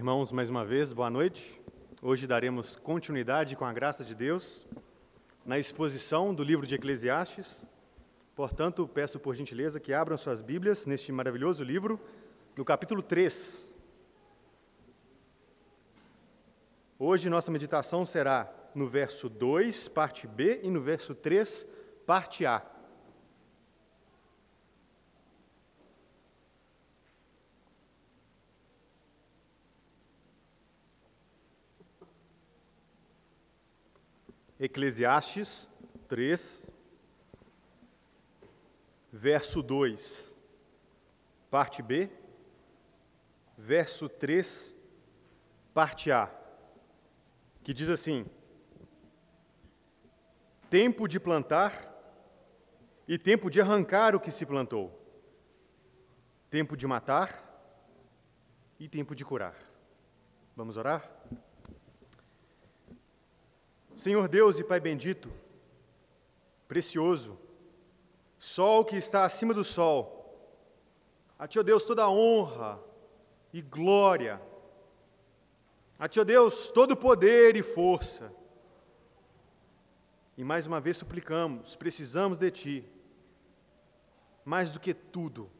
Irmãos, mais uma vez, boa noite. Hoje daremos continuidade, com a graça de Deus, na exposição do livro de Eclesiastes. Portanto, peço por gentileza que abram suas Bíblias neste maravilhoso livro, no capítulo 3. Hoje nossa meditação será no verso 2, parte B, e no verso 3, parte A. Eclesiastes 3, verso 2, parte B, verso 3, parte A, que diz assim: Tempo de plantar e tempo de arrancar o que se plantou, tempo de matar e tempo de curar. Vamos orar? Senhor Deus e Pai bendito, precioso, sol que está acima do sol, a Ti, ó Deus, toda honra e glória, a Ti, ó Deus, todo poder e força. E mais uma vez suplicamos, precisamos de Ti, mais do que tudo.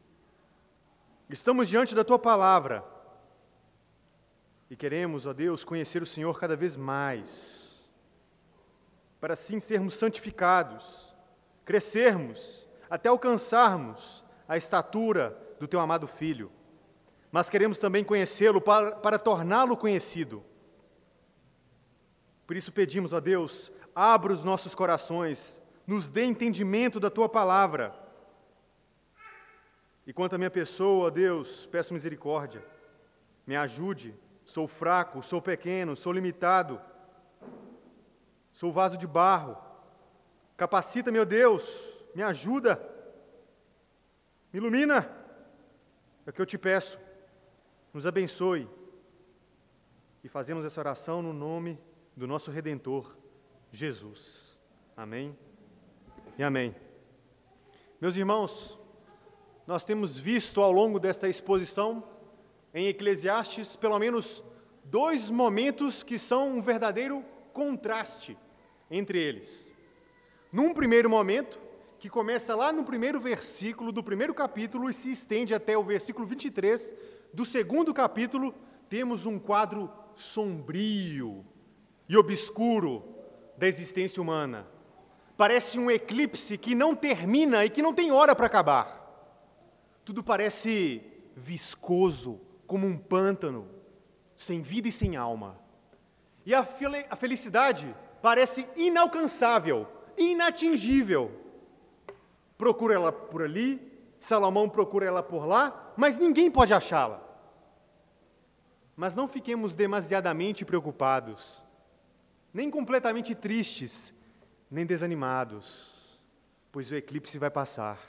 Estamos diante da Tua palavra e queremos, ó Deus, conhecer o Senhor cada vez mais para assim sermos santificados, crescermos, até alcançarmos a estatura do teu amado Filho. Mas queremos também conhecê-lo para, para torná-lo conhecido. Por isso pedimos a Deus, abra os nossos corações, nos dê entendimento da tua palavra. E quanto à minha pessoa, Deus, peço misericórdia. Me ajude, sou fraco, sou pequeno, sou limitado Sou vaso de barro. Capacita, meu Deus, me ajuda, me ilumina. É o que eu te peço. Nos abençoe. E fazemos essa oração no nome do nosso Redentor, Jesus. Amém e amém. Meus irmãos, nós temos visto ao longo desta exposição em Eclesiastes pelo menos dois momentos que são um verdadeiro contraste entre eles. Num primeiro momento, que começa lá no primeiro versículo do primeiro capítulo e se estende até o versículo 23 do segundo capítulo, temos um quadro sombrio e obscuro da existência humana. Parece um eclipse que não termina e que não tem hora para acabar. Tudo parece viscoso, como um pântano, sem vida e sem alma. E a, a felicidade parece inalcançável, inatingível. Procura ela por ali, Salomão procura ela por lá, mas ninguém pode achá-la. Mas não fiquemos demasiadamente preocupados, nem completamente tristes, nem desanimados, pois o eclipse vai passar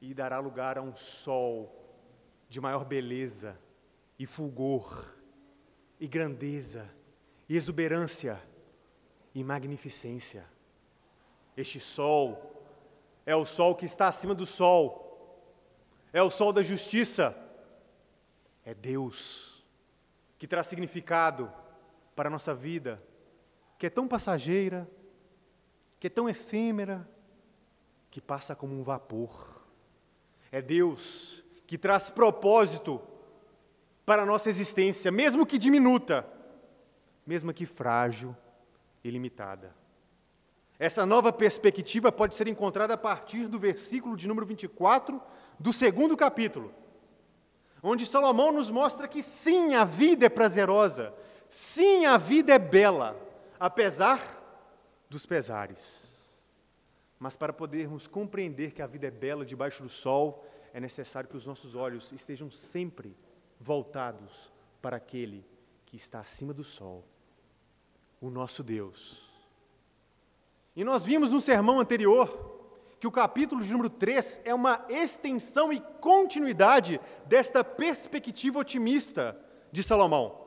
e dará lugar a um sol de maior beleza e fulgor e grandeza, e exuberância e magnificência. Este sol é o sol que está acima do sol, é o sol da justiça, é Deus que traz significado para a nossa vida, que é tão passageira, que é tão efêmera, que passa como um vapor. É Deus que traz propósito para a nossa existência, mesmo que diminuta, mesmo que frágil e limitada. Essa nova perspectiva pode ser encontrada a partir do versículo de número 24 do segundo capítulo, onde Salomão nos mostra que sim, a vida é prazerosa, sim, a vida é bela, apesar dos pesares. Mas para podermos compreender que a vida é bela debaixo do sol, é necessário que os nossos olhos estejam sempre voltados para aquele que está acima do sol, o nosso Deus. E nós vimos no sermão anterior que o capítulo de número 3 é uma extensão e continuidade desta perspectiva otimista de Salomão.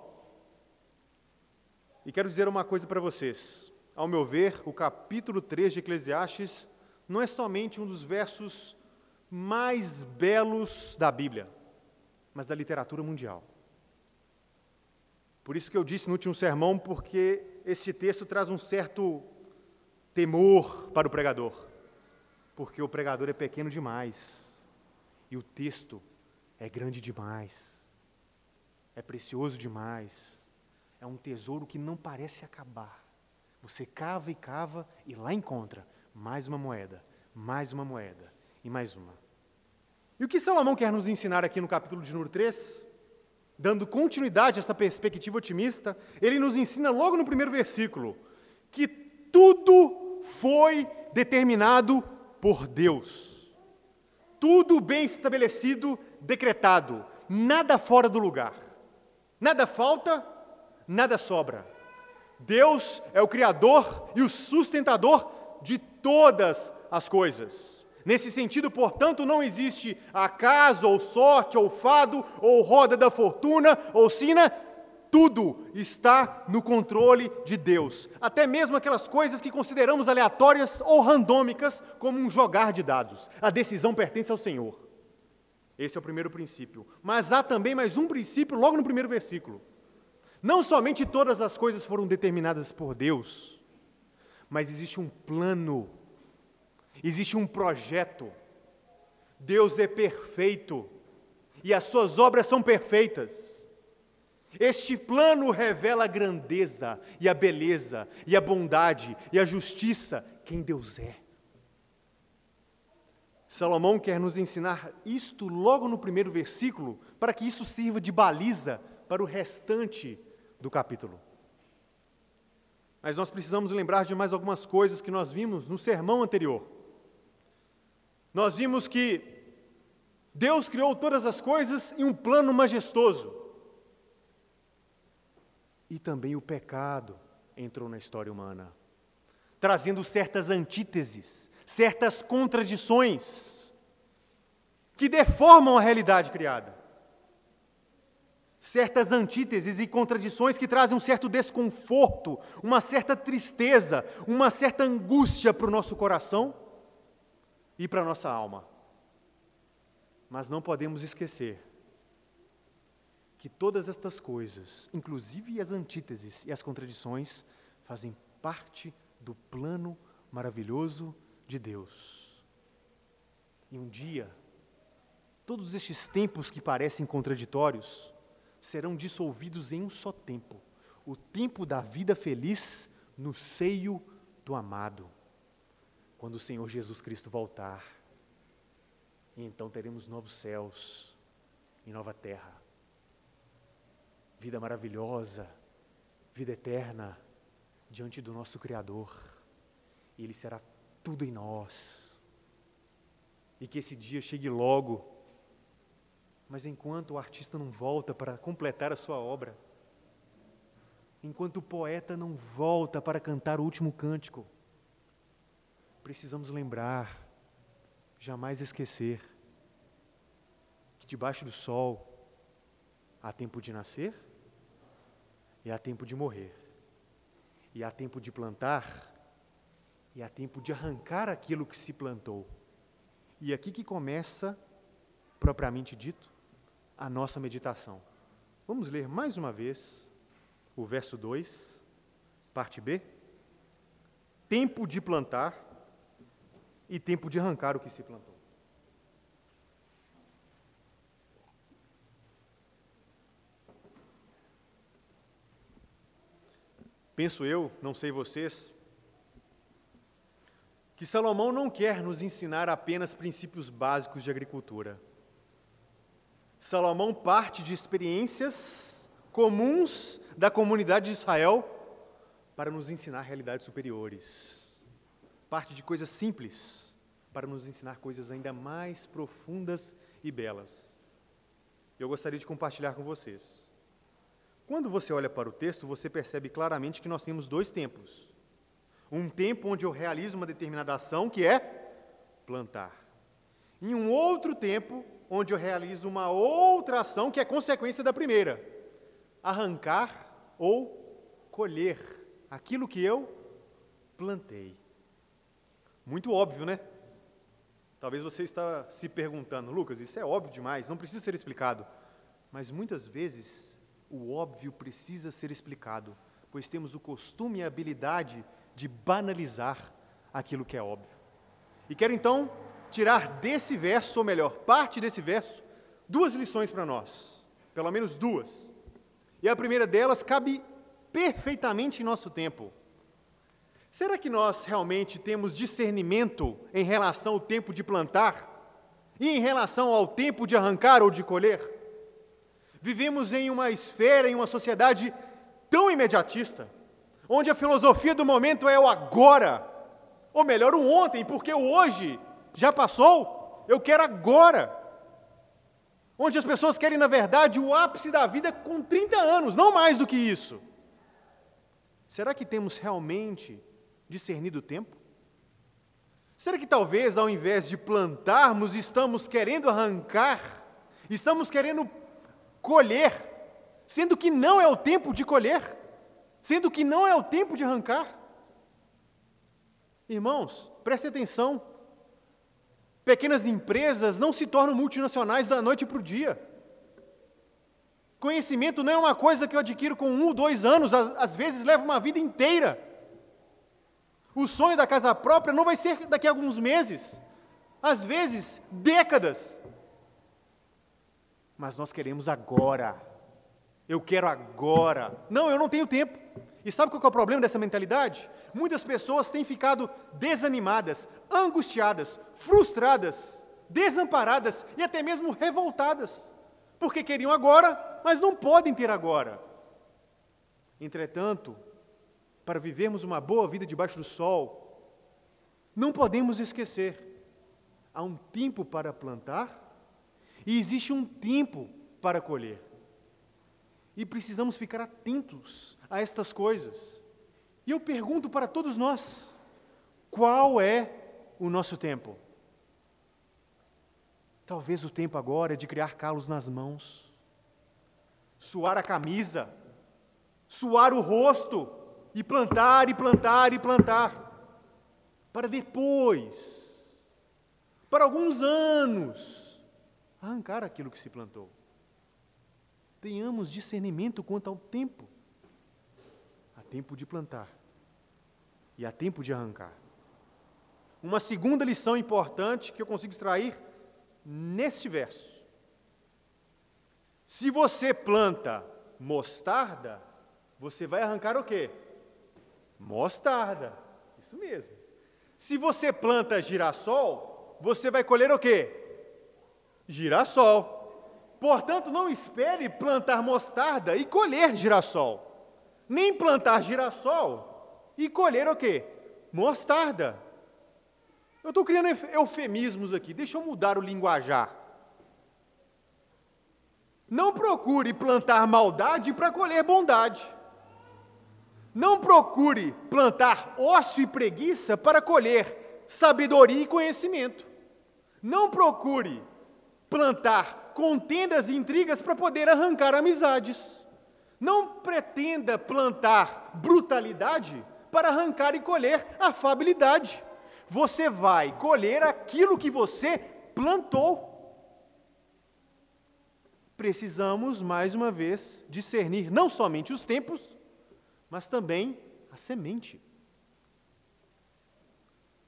E quero dizer uma coisa para vocês. Ao meu ver, o capítulo 3 de Eclesiastes não é somente um dos versos mais belos da Bíblia mas da literatura mundial. Por isso que eu disse no último sermão, porque este texto traz um certo temor para o pregador, porque o pregador é pequeno demais e o texto é grande demais, é precioso demais, é um tesouro que não parece acabar. Você cava e cava e lá encontra mais uma moeda, mais uma moeda e mais uma. E o que Salomão quer nos ensinar aqui no capítulo de número 3? Dando continuidade a essa perspectiva otimista, ele nos ensina logo no primeiro versículo que tudo foi determinado por Deus. Tudo bem estabelecido, decretado, nada fora do lugar. Nada falta, nada sobra. Deus é o Criador e o sustentador de todas as coisas. Nesse sentido, portanto, não existe acaso, ou sorte, ou fado, ou roda da fortuna, ou sina, tudo está no controle de Deus. Até mesmo aquelas coisas que consideramos aleatórias ou randômicas, como um jogar de dados. A decisão pertence ao Senhor. Esse é o primeiro princípio. Mas há também mais um princípio logo no primeiro versículo. Não somente todas as coisas foram determinadas por Deus, mas existe um plano, existe um projeto. Deus é perfeito e as suas obras são perfeitas. Este plano revela a grandeza e a beleza e a bondade e a justiça, quem Deus é. Salomão quer nos ensinar isto logo no primeiro versículo, para que isso sirva de baliza para o restante do capítulo. Mas nós precisamos lembrar de mais algumas coisas que nós vimos no sermão anterior. Nós vimos que Deus criou todas as coisas em um plano majestoso. E também o pecado entrou na história humana, trazendo certas antíteses, certas contradições, que deformam a realidade criada certas antíteses e contradições que trazem um certo desconforto, uma certa tristeza, uma certa angústia para o nosso coração e para a nossa alma. Mas não podemos esquecer que todas estas coisas, inclusive as antíteses e as contradições, fazem parte do plano maravilhoso de Deus. E um dia, todos estes tempos que parecem contraditórios, serão dissolvidos em um só tempo o tempo da vida feliz no seio do amado, quando o Senhor Jesus Cristo voltar. E então teremos novos céus e nova terra. Vida maravilhosa, vida eterna diante do nosso Criador. E Ele será tudo em nós. E que esse dia chegue logo mas enquanto o artista não volta para completar a sua obra, enquanto o poeta não volta para cantar o último cântico, precisamos lembrar, jamais esquecer, que debaixo do sol há tempo de nascer e há tempo de morrer, e há tempo de plantar e há tempo de arrancar aquilo que se plantou. E aqui que começa, propriamente dito, a nossa meditação. Vamos ler mais uma vez o verso 2, parte B. Tempo de plantar e tempo de arrancar o que se plantou. Penso eu, não sei vocês, que Salomão não quer nos ensinar apenas princípios básicos de agricultura Salomão parte de experiências comuns da comunidade de Israel para nos ensinar realidades superiores. Parte de coisas simples para nos ensinar coisas ainda mais profundas e belas. Eu gostaria de compartilhar com vocês. Quando você olha para o texto, você percebe claramente que nós temos dois tempos. Um tempo onde eu realizo uma determinada ação, que é plantar. E um outro tempo onde eu realizo uma outra ação que é consequência da primeira: arrancar ou colher aquilo que eu plantei. Muito óbvio, né? Talvez você está se perguntando, Lucas, isso é óbvio demais, não precisa ser explicado. Mas muitas vezes o óbvio precisa ser explicado, pois temos o costume e a habilidade de banalizar aquilo que é óbvio. E quero então tirar desse verso, ou melhor, parte desse verso, duas lições para nós, pelo menos duas. E a primeira delas cabe perfeitamente em nosso tempo. Será que nós realmente temos discernimento em relação ao tempo de plantar e em relação ao tempo de arrancar ou de colher? Vivemos em uma esfera, em uma sociedade tão imediatista, onde a filosofia do momento é o agora, ou melhor, o ontem, porque o hoje já passou, eu quero agora. Onde as pessoas querem, na verdade, o ápice da vida com 30 anos, não mais do que isso. Será que temos realmente discernido o tempo? Será que talvez, ao invés de plantarmos, estamos querendo arrancar, estamos querendo colher, sendo que não é o tempo de colher, sendo que não é o tempo de arrancar? Irmãos, preste atenção. Pequenas empresas não se tornam multinacionais da noite para o dia. Conhecimento não é uma coisa que eu adquiro com um, dois anos, às vezes leva uma vida inteira. O sonho da casa própria não vai ser daqui a alguns meses, às vezes décadas. Mas nós queremos agora. Eu quero agora. Não, eu não tenho tempo. E sabe qual é o problema dessa mentalidade? Muitas pessoas têm ficado desanimadas, angustiadas, frustradas, desamparadas e até mesmo revoltadas, porque queriam agora, mas não podem ter agora. Entretanto, para vivermos uma boa vida debaixo do sol, não podemos esquecer: há um tempo para plantar e existe um tempo para colher. E precisamos ficar atentos a estas coisas. E eu pergunto para todos nós: qual é o nosso tempo? Talvez o tempo agora é de criar calos nas mãos, suar a camisa, suar o rosto, e plantar, e plantar, e plantar, para depois, para alguns anos, arrancar aquilo que se plantou. Tenhamos discernimento quanto ao tempo. Há tempo de plantar e há tempo de arrancar. Uma segunda lição importante que eu consigo extrair neste verso. Se você planta mostarda, você vai arrancar o quê? Mostarda. Isso mesmo. Se você planta girassol, você vai colher o quê? Girassol. Portanto, não espere plantar mostarda e colher girassol. Nem plantar girassol e colher o quê? Mostarda. Eu estou criando eufemismos aqui, deixa eu mudar o linguajar. Não procure plantar maldade para colher bondade. Não procure plantar ócio e preguiça para colher sabedoria e conhecimento. Não procure plantar contendas e intrigas para poder arrancar amizades. Não pretenda plantar brutalidade para arrancar e colher afabilidade. Você vai colher aquilo que você plantou. Precisamos, mais uma vez, discernir não somente os tempos, mas também a semente.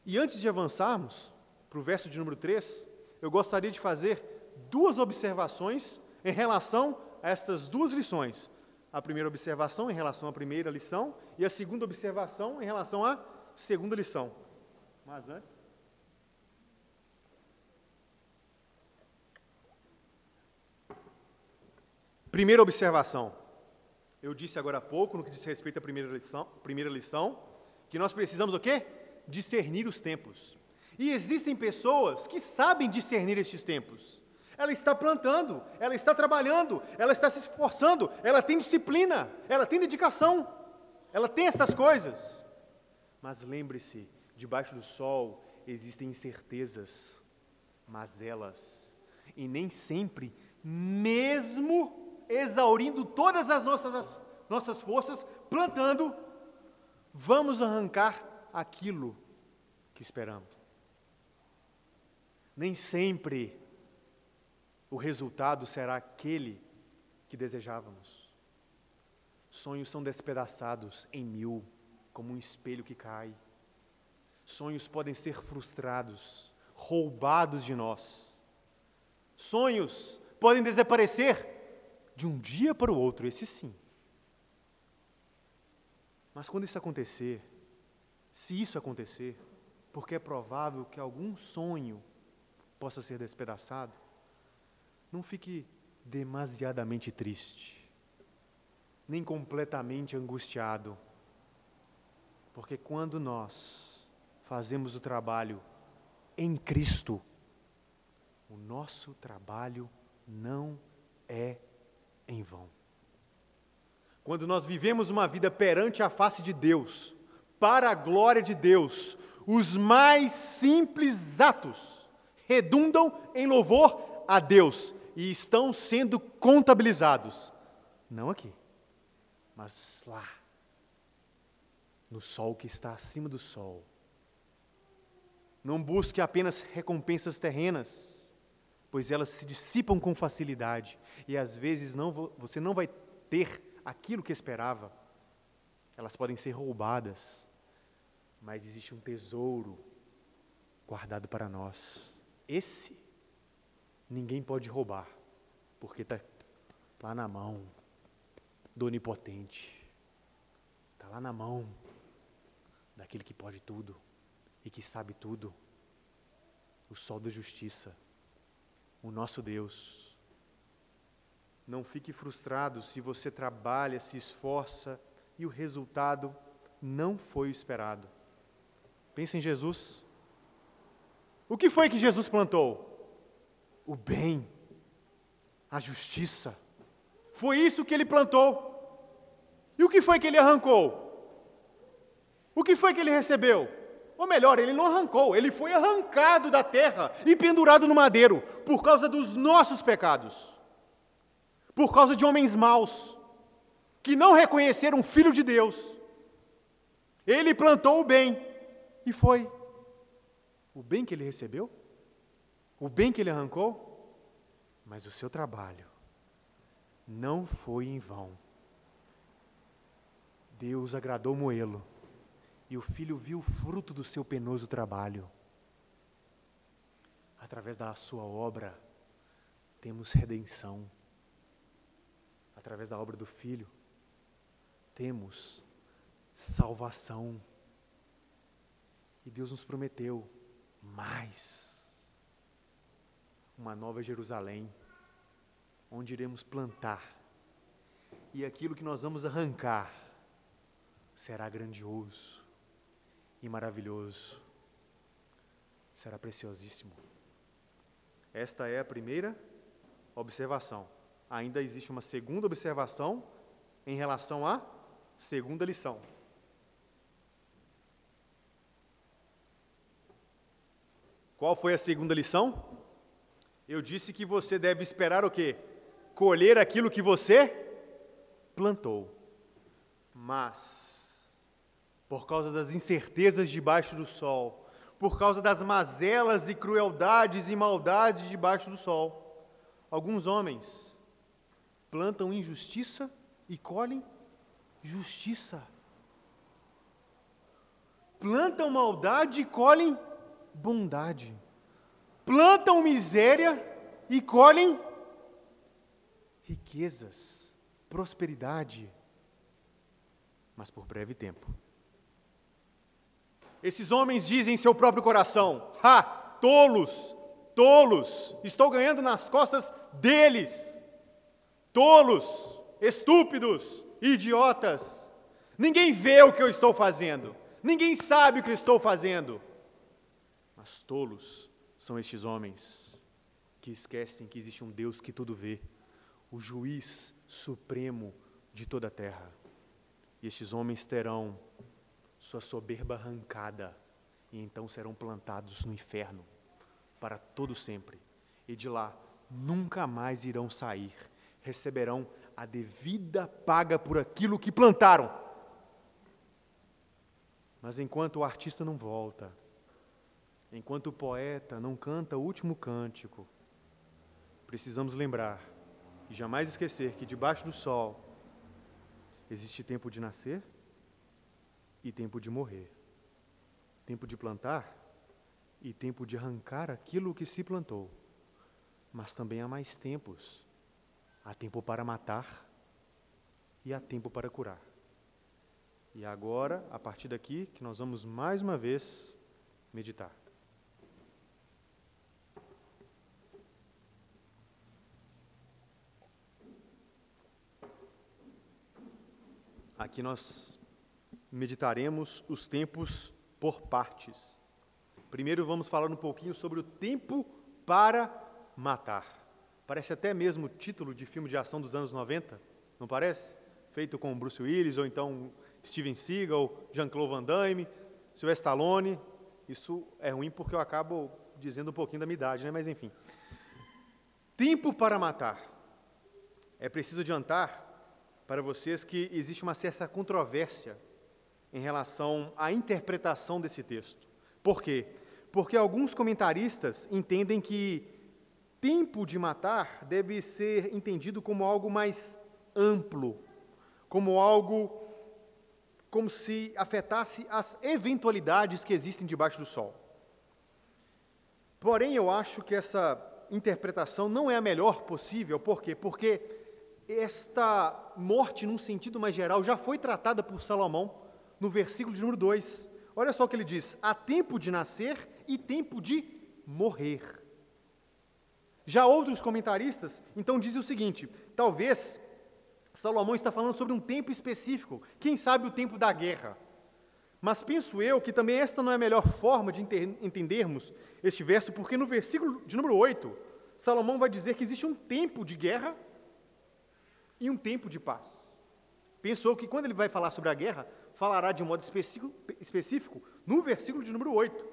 E antes de avançarmos para o verso de número 3, eu gostaria de fazer duas observações em relação a estas duas lições. A primeira observação em relação à primeira lição e a segunda observação em relação à segunda lição. Mas antes. Primeira observação. Eu disse agora há pouco, no que diz respeito à primeira lição, primeira lição que nós precisamos o quê? Discernir os tempos. E existem pessoas que sabem discernir estes tempos. Ela está plantando, ela está trabalhando, ela está se esforçando, ela tem disciplina, ela tem dedicação, ela tem essas coisas. Mas lembre-se: debaixo do sol existem incertezas, mas elas, e nem sempre, mesmo exaurindo todas as nossas, as nossas forças, plantando, vamos arrancar aquilo que esperamos. Nem sempre o resultado será aquele que desejávamos. Sonhos são despedaçados em mil, como um espelho que cai. Sonhos podem ser frustrados, roubados de nós. Sonhos podem desaparecer de um dia para o outro, esse sim. Mas quando isso acontecer, se isso acontecer, porque é provável que algum sonho possa ser despedaçado, não fique demasiadamente triste, nem completamente angustiado, porque quando nós fazemos o trabalho em Cristo, o nosso trabalho não é em vão. Quando nós vivemos uma vida perante a face de Deus, para a glória de Deus, os mais simples atos redundam em louvor a Deus e estão sendo contabilizados. Não aqui, mas lá, no sol que está acima do sol. Não busque apenas recompensas terrenas, pois elas se dissipam com facilidade e às vezes não, você não vai ter aquilo que esperava, elas podem ser roubadas, mas existe um tesouro guardado para nós. Esse ninguém pode roubar, porque está lá na mão do Onipotente, está lá na mão daquele que pode tudo e que sabe tudo, o sol da justiça, o nosso Deus. Não fique frustrado se você trabalha, se esforça e o resultado não foi o esperado. Pense em Jesus. O que foi que Jesus plantou? O bem, a justiça. Foi isso que ele plantou. E o que foi que ele arrancou? O que foi que ele recebeu? Ou melhor, ele não arrancou, ele foi arrancado da terra e pendurado no madeiro por causa dos nossos pecados por causa de homens maus, que não reconheceram o Filho de Deus. Ele plantou o bem e foi. O bem que ele recebeu, o bem que ele arrancou, mas o seu trabalho não foi em vão. Deus agradou Moelo e o filho viu o fruto do seu penoso trabalho. Através da sua obra, temos redenção através da obra do Filho, temos salvação. E Deus nos prometeu mais uma nova Jerusalém, onde iremos plantar, e aquilo que nós vamos arrancar será grandioso e maravilhoso, será preciosíssimo. Esta é a primeira observação ainda existe uma segunda observação em relação à segunda lição. Qual foi a segunda lição? Eu disse que você deve esperar o quê? Colher aquilo que você plantou. Mas, por causa das incertezas debaixo do sol, por causa das mazelas e crueldades e maldades debaixo do sol, alguns homens plantam injustiça e colhem justiça. Plantam maldade e colhem bondade. Plantam miséria e colhem riquezas, prosperidade, mas por breve tempo. Esses homens dizem em seu próprio coração: Ha, tolos, tolos, estou ganhando nas costas deles tolos, estúpidos, idiotas. Ninguém vê o que eu estou fazendo, ninguém sabe o que eu estou fazendo. Mas tolos são estes homens que esquecem que existe um Deus que tudo vê, o juiz supremo de toda a terra. E estes homens terão sua soberba arrancada, e então serão plantados no inferno para todo sempre, e de lá nunca mais irão sair receberão a devida paga por aquilo que plantaram. Mas enquanto o artista não volta, enquanto o poeta não canta o último cântico, precisamos lembrar e jamais esquecer que debaixo do sol Existe tempo de nascer e tempo de morrer. Tempo de plantar e tempo de arrancar aquilo que se plantou. Mas também há mais tempos. Há tempo para matar e há tempo para curar. E agora, a partir daqui, que nós vamos mais uma vez meditar. Aqui nós meditaremos os tempos por partes. Primeiro vamos falar um pouquinho sobre o tempo para matar. Parece até mesmo título de filme de ação dos anos 90, não parece? Feito com Bruce Willis, ou então Steven Seagal, Jean-Claude Van Damme, Sylvester Stallone. Isso é ruim porque eu acabo dizendo um pouquinho da minha idade, né? mas enfim. Tempo para matar. É preciso adiantar para vocês que existe uma certa controvérsia em relação à interpretação desse texto. Por quê? Porque alguns comentaristas entendem que tempo de matar deve ser entendido como algo mais amplo, como algo como se afetasse as eventualidades que existem debaixo do sol. Porém, eu acho que essa interpretação não é a melhor possível, por quê? Porque esta morte, num sentido mais geral, já foi tratada por Salomão no versículo de número 2. Olha só o que ele diz: há tempo de nascer e tempo de morrer. Já outros comentaristas, então, dizem o seguinte: talvez Salomão está falando sobre um tempo específico, quem sabe o tempo da guerra. Mas penso eu que também esta não é a melhor forma de entendermos este verso, porque no versículo de número 8, Salomão vai dizer que existe um tempo de guerra e um tempo de paz. Pensou que quando ele vai falar sobre a guerra, falará de modo específico, específico no versículo de número 8.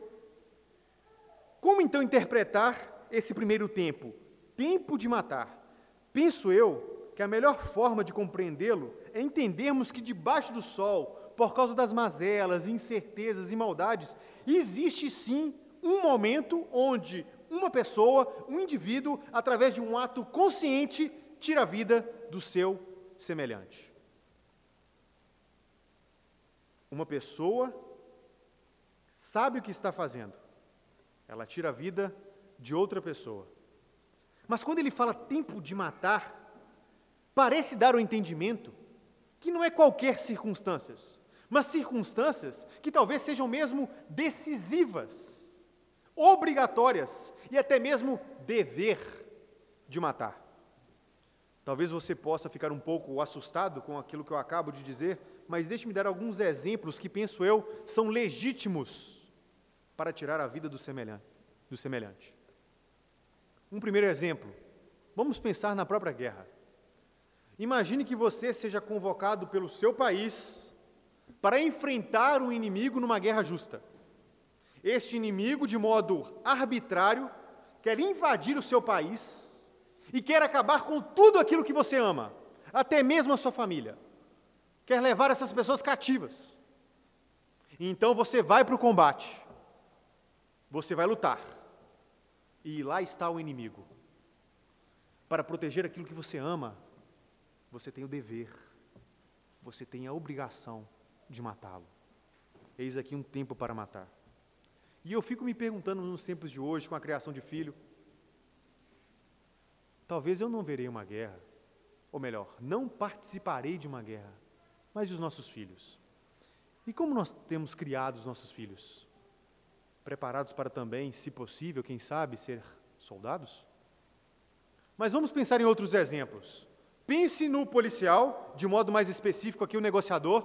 Como então interpretar esse primeiro tempo? Tempo de matar. Penso eu que a melhor forma de compreendê-lo é entendermos que debaixo do sol, por causa das mazelas, incertezas e maldades, existe sim um momento onde uma pessoa, um indivíduo, através de um ato consciente, tira a vida do seu semelhante. Uma pessoa sabe o que está fazendo, ela tira a vida de outra pessoa. Mas quando ele fala tempo de matar, parece dar o entendimento que não é qualquer circunstâncias, mas circunstâncias que talvez sejam mesmo decisivas, obrigatórias e até mesmo dever de matar. Talvez você possa ficar um pouco assustado com aquilo que eu acabo de dizer, mas deixe-me dar alguns exemplos que, penso eu, são legítimos para tirar a vida do semelhante. Do semelhante. Um primeiro exemplo, vamos pensar na própria guerra. Imagine que você seja convocado pelo seu país para enfrentar um inimigo numa guerra justa. Este inimigo, de modo arbitrário, quer invadir o seu país e quer acabar com tudo aquilo que você ama, até mesmo a sua família. Quer levar essas pessoas cativas. Então você vai para o combate, você vai lutar, e lá está o inimigo. Para proteger aquilo que você ama, você tem o dever, você tem a obrigação de matá-lo. Eis aqui um tempo para matar. E eu fico me perguntando nos tempos de hoje, com a criação de filho, Talvez eu não verei uma guerra, ou melhor, não participarei de uma guerra, mas e os nossos filhos? E como nós temos criado os nossos filhos? Preparados para também, se possível, quem sabe, ser soldados? Mas vamos pensar em outros exemplos. Pense no policial, de modo mais específico aqui o negociador,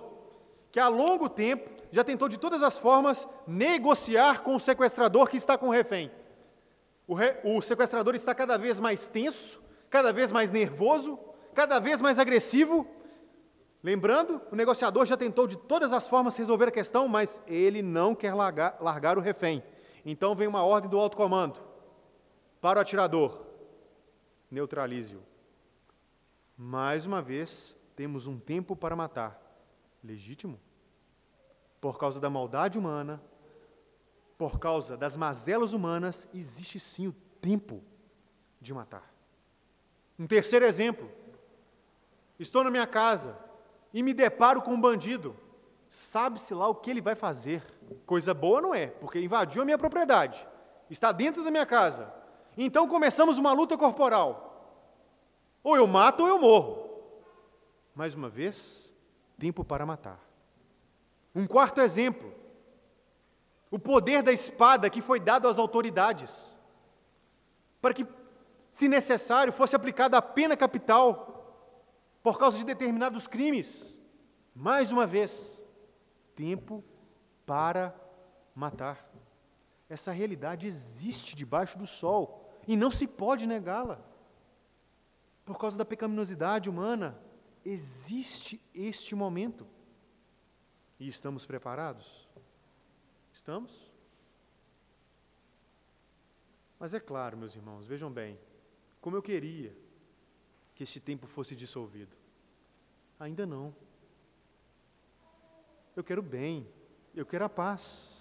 que há longo tempo já tentou de todas as formas negociar com o sequestrador que está com o refém. O, re, o sequestrador está cada vez mais tenso, cada vez mais nervoso, cada vez mais agressivo. Lembrando, o negociador já tentou de todas as formas resolver a questão, mas ele não quer largar, largar o refém. Então vem uma ordem do alto comando para o atirador: neutralize-o. Mais uma vez, temos um tempo para matar. Legítimo? Por causa da maldade humana, por causa das mazelas humanas, existe sim o tempo de matar. Um terceiro exemplo: estou na minha casa e me deparo com um bandido, sabe-se lá o que ele vai fazer. Coisa boa não é, porque invadiu a minha propriedade, está dentro da minha casa. Então começamos uma luta corporal. Ou eu mato ou eu morro. Mais uma vez, tempo para matar. Um quarto exemplo: o poder da espada que foi dado às autoridades, para que, se necessário, fosse aplicada a pena capital por causa de determinados crimes. Mais uma vez, tempo para matar. Essa realidade existe debaixo do sol e não se pode negá-la. Por causa da pecaminosidade humana, existe este momento. E estamos preparados? Estamos? Mas é claro, meus irmãos, vejam bem, como eu queria que este tempo fosse dissolvido. Ainda não. Eu quero bem, eu quero a paz,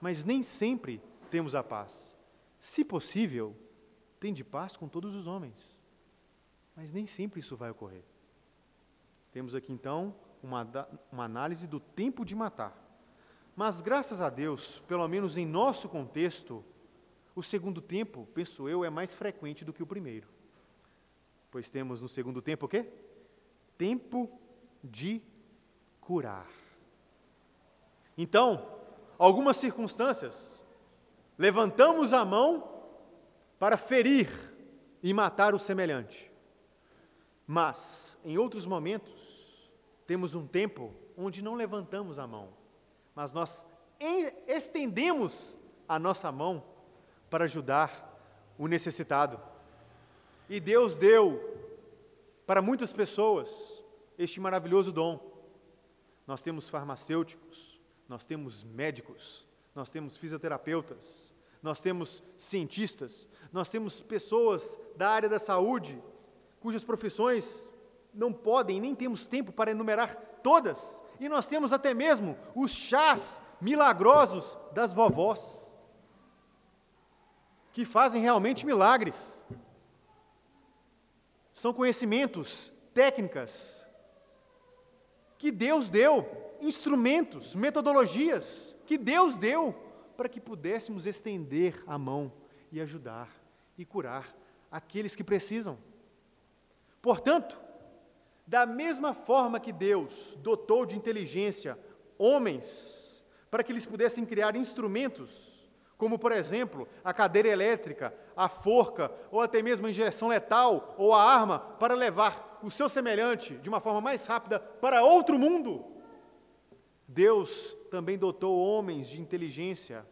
mas nem sempre temos a paz. Se possível, tem de paz com todos os homens, mas nem sempre isso vai ocorrer. Temos aqui então uma, uma análise do tempo de matar. Mas graças a Deus, pelo menos em nosso contexto, o segundo tempo, penso eu, é mais frequente do que o primeiro. Pois temos no segundo tempo o quê? Tempo de curar. Então, algumas circunstâncias, levantamos a mão para ferir e matar o semelhante. Mas, em outros momentos, temos um tempo onde não levantamos a mão, mas nós estendemos a nossa mão para ajudar o necessitado. E Deus deu para muitas pessoas este maravilhoso dom. Nós temos farmacêuticos, nós temos médicos, nós temos fisioterapeutas, nós temos cientistas, nós temos pessoas da área da saúde, cujas profissões não podem, nem temos tempo para enumerar todas, e nós temos até mesmo os chás milagrosos das vovós, que fazem realmente milagres. São conhecimentos, técnicas que Deus deu, instrumentos, metodologias que Deus deu para que pudéssemos estender a mão e ajudar e curar aqueles que precisam. Portanto, da mesma forma que Deus dotou de inteligência homens para que eles pudessem criar instrumentos como por exemplo a cadeira elétrica, a forca, ou até mesmo a injeção letal ou a arma para levar o seu semelhante de uma forma mais rápida para outro mundo. Deus também dotou homens de inteligência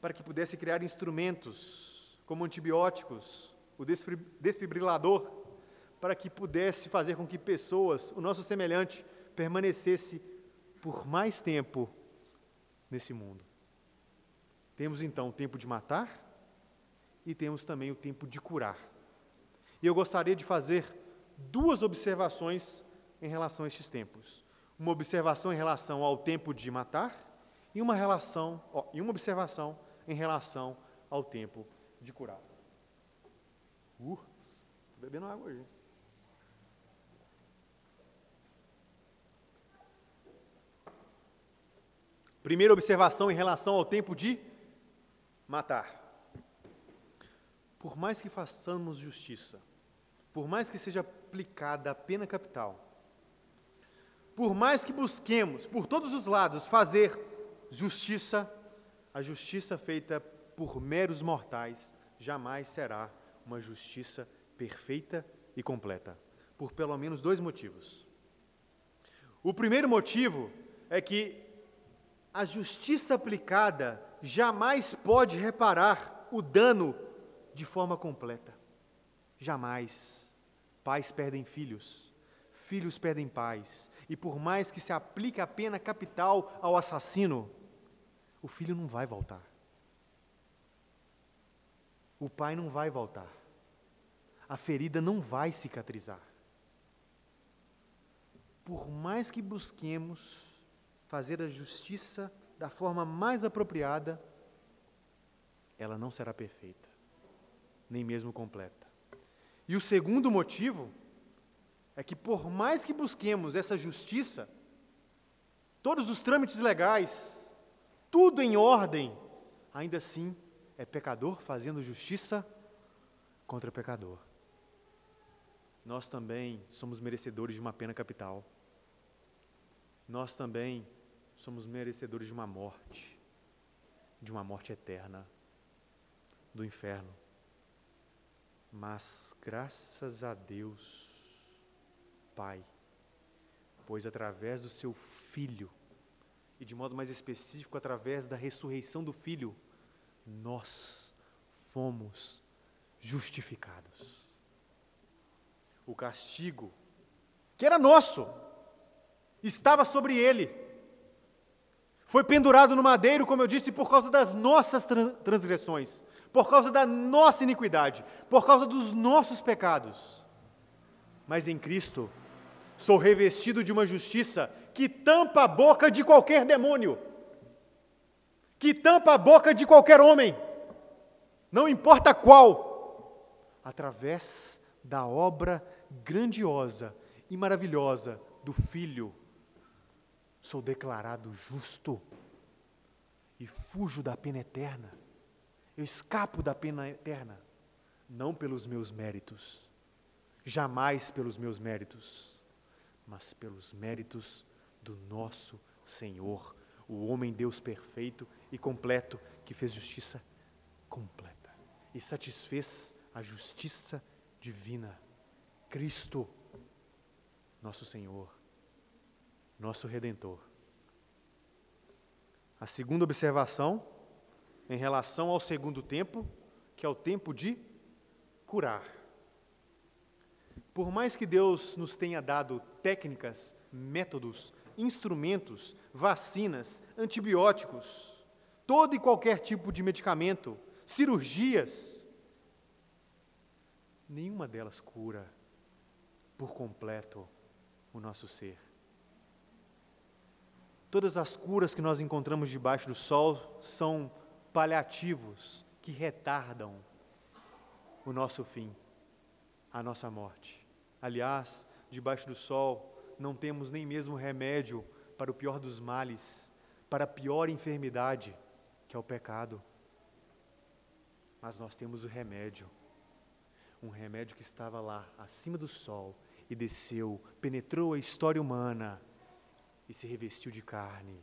para que pudesse criar instrumentos como antibióticos, o desfibrilador, para que pudesse fazer com que pessoas, o nosso semelhante, permanecesse por mais tempo nesse mundo. Temos então o tempo de matar e temos também o tempo de curar. E eu gostaria de fazer duas observações em relação a estes tempos. Uma observação em relação ao tempo de matar e uma relação ó, e uma observação em relação ao tempo de curar. Uh, tô bebendo água hoje. Primeira observação em relação ao tempo de matar. Por mais que façamos justiça, por mais que seja aplicada a pena capital, por mais que busquemos por todos os lados fazer justiça, a justiça feita por meros mortais jamais será uma justiça perfeita e completa, por pelo menos dois motivos. O primeiro motivo é que a justiça aplicada jamais pode reparar o dano de forma completa. Jamais. Pais perdem filhos, filhos perdem pais, e por mais que se aplique a pena capital ao assassino, o filho não vai voltar. O pai não vai voltar. A ferida não vai cicatrizar. Por mais que busquemos fazer a justiça da forma mais apropriada, ela não será perfeita, nem mesmo completa. E o segundo motivo é que, por mais que busquemos essa justiça, todos os trâmites legais, tudo em ordem, ainda assim é pecador fazendo justiça contra pecador. Nós também somos merecedores de uma pena capital. Nós também somos merecedores de uma morte, de uma morte eterna, do inferno. Mas graças a Deus, Pai, pois através do seu Filho, e de modo mais específico, através da ressurreição do Filho, nós fomos justificados. O castigo, que era nosso, estava sobre ele. Foi pendurado no madeiro, como eu disse, por causa das nossas transgressões, por causa da nossa iniquidade, por causa dos nossos pecados. Mas em Cristo, sou revestido de uma justiça que tampa a boca de qualquer demônio, que tampa a boca de qualquer homem, não importa qual, através da obra grandiosa e maravilhosa do Filho, sou declarado justo e fujo da pena eterna. Eu escapo da pena eterna, não pelos meus méritos, jamais pelos meus méritos, mas pelos méritos do nosso Senhor, o homem Deus perfeito e completo que fez justiça completa e satisfez a justiça divina. Cristo, nosso Senhor, nosso Redentor. A segunda observação em relação ao segundo tempo, que é o tempo de curar. Por mais que Deus nos tenha dado técnicas, métodos, instrumentos, vacinas, antibióticos, todo e qualquer tipo de medicamento, cirurgias, nenhuma delas cura por completo o nosso ser. Todas as curas que nós encontramos debaixo do sol são paliativos que retardam o nosso fim, a nossa morte. Aliás, debaixo do sol não temos nem mesmo remédio para o pior dos males, para a pior enfermidade, que é o pecado. Mas nós temos o remédio, um remédio que estava lá, acima do sol, e desceu, penetrou a história humana e se revestiu de carne,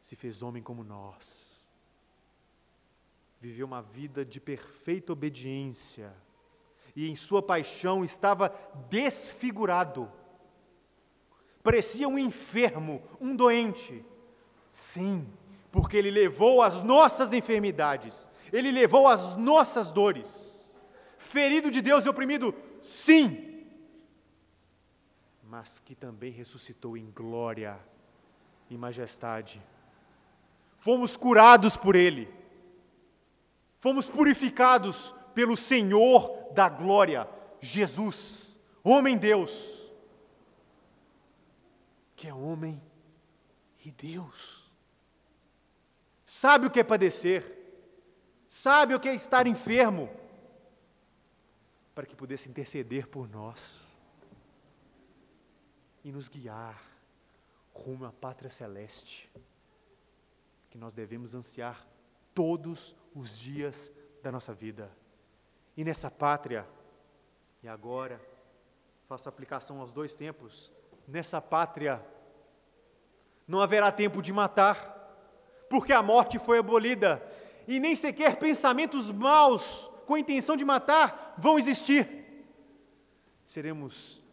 se fez homem como nós viveu uma vida de perfeita obediência e em sua paixão estava desfigurado. Parecia um enfermo, um doente. Sim, porque ele levou as nossas enfermidades, ele levou as nossas dores. Ferido de Deus e oprimido, sim, mas que também ressuscitou em glória e majestade. Fomos curados por ele Fomos purificados pelo Senhor da glória, Jesus, homem Deus, que é homem e Deus. Sabe o que é padecer, sabe o que é estar enfermo, para que pudesse interceder por nós e nos guiar rumo à pátria celeste, que nós devemos ansiar todos os dias da nossa vida. E nessa pátria, e agora, faço aplicação aos dois tempos, nessa pátria, não haverá tempo de matar, porque a morte foi abolida, e nem sequer pensamentos maus com a intenção de matar vão existir. Seremos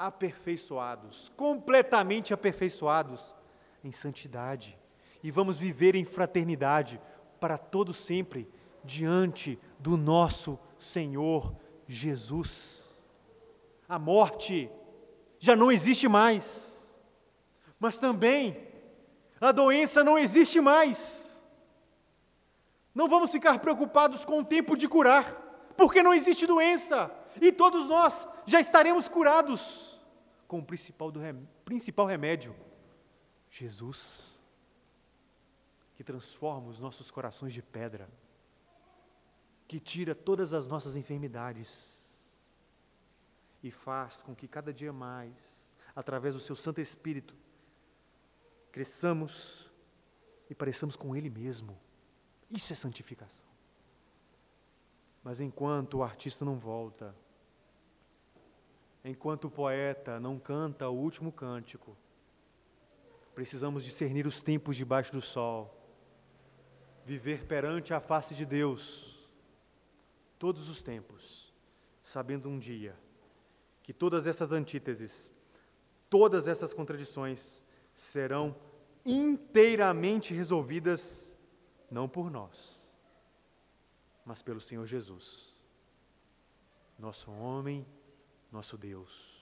aperfeiçoados, completamente aperfeiçoados em santidade, e vamos viver em fraternidade, para todo sempre diante do nosso Senhor Jesus. A morte já não existe mais, mas também a doença não existe mais. Não vamos ficar preocupados com o tempo de curar, porque não existe doença e todos nós já estaremos curados com o principal, do rem... principal remédio: Jesus que transforma os nossos corações de pedra, que tira todas as nossas enfermidades e faz com que cada dia mais, através do seu Santo Espírito, cresçamos e pareçamos com Ele mesmo. Isso é santificação. Mas enquanto o artista não volta, enquanto o poeta não canta o último cântico, precisamos discernir os tempos debaixo do sol, viver perante a face de Deus, todos os tempos, sabendo um dia que todas essas antíteses, todas essas contradições serão inteiramente resolvidas não por nós, mas pelo Senhor Jesus, nosso homem, nosso Deus.